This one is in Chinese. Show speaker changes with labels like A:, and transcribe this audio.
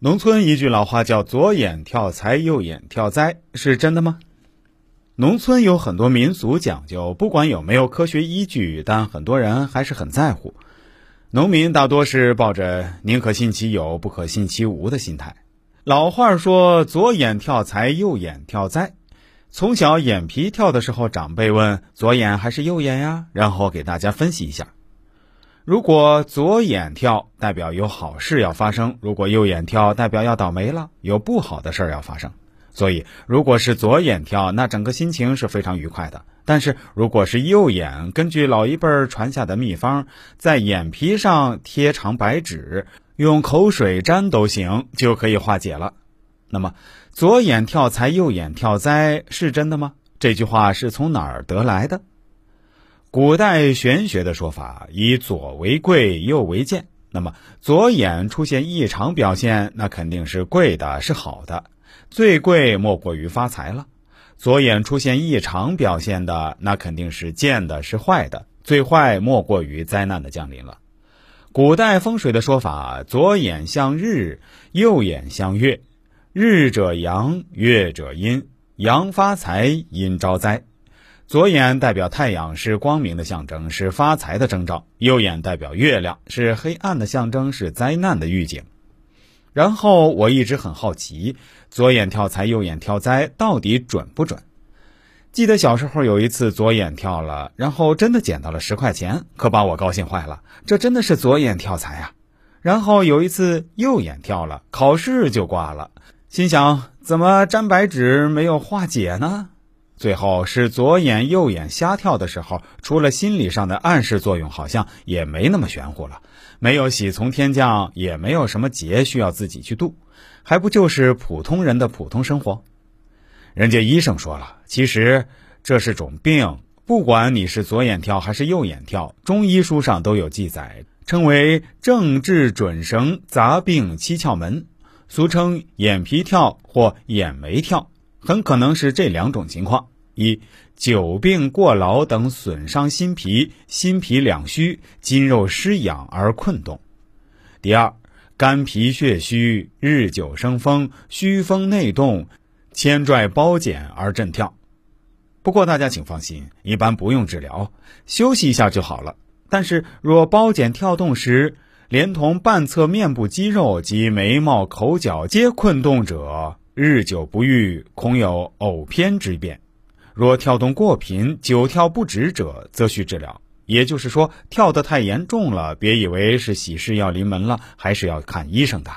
A: 农村一句老话叫“左眼跳财，右眼跳灾”，是真的吗？农村有很多民俗讲究，不管有没有科学依据，但很多人还是很在乎。农民大多是抱着“宁可信其有，不可信其无”的心态。老话说“左眼跳财，右眼跳灾”。从小眼皮跳的时候，长辈问：“左眼还是右眼呀？”然后给大家分析一下。如果左眼跳，代表有好事要发生；如果右眼跳，代表要倒霉了，有不好的事儿要发生。所以，如果是左眼跳，那整个心情是非常愉快的；但是，如果是右眼，根据老一辈传下的秘方，在眼皮上贴长白纸，用口水粘都行，就可以化解了。那么，左眼跳财，右眼跳灾，是真的吗？这句话是从哪儿得来的？古代玄学的说法，以左为贵，右为贱。那么左眼出现异常表现，那肯定是贵的，是好的。最贵莫过于发财了。左眼出现异常表现的，那肯定是贱的，是坏的。最坏莫过于灾难的降临了。古代风水的说法，左眼向日，右眼向月。日者阳，月者阴。阳发财，阴招灾。左眼代表太阳，是光明的象征，是发财的征兆；右眼代表月亮，是黑暗的象征，是灾难的预警。然后我一直很好奇，左眼跳财，右眼跳灾，到底准不准？记得小时候有一次左眼跳了，然后真的捡到了十块钱，可把我高兴坏了。这真的是左眼跳财啊！然后有一次右眼跳了，考试就挂了，心想怎么粘白纸没有化解呢？最后是左眼右眼瞎跳的时候，除了心理上的暗示作用，好像也没那么玄乎了。没有喜从天降，也没有什么劫需要自己去渡，还不就是普通人的普通生活？人家医生说了，其实这是种病，不管你是左眼跳还是右眼跳，中医书上都有记载，称为正治准绳杂病七窍门，俗称眼皮跳或眼眉跳。很可能是这两种情况：一、久病过劳等损伤心脾，心脾两虚，筋肉失养而困动；第二，肝脾血虚，日久生风，虚风内动，牵拽包茧而震跳。不过大家请放心，一般不用治疗，休息一下就好了。但是若包茧跳动时，连同半侧面部肌肉及眉毛、口角皆困动者，日久不愈，恐有偶偏之变；若跳动过频，久跳不止者，则需治疗。也就是说，跳得太严重了，别以为是喜事要临门了，还是要看医生的。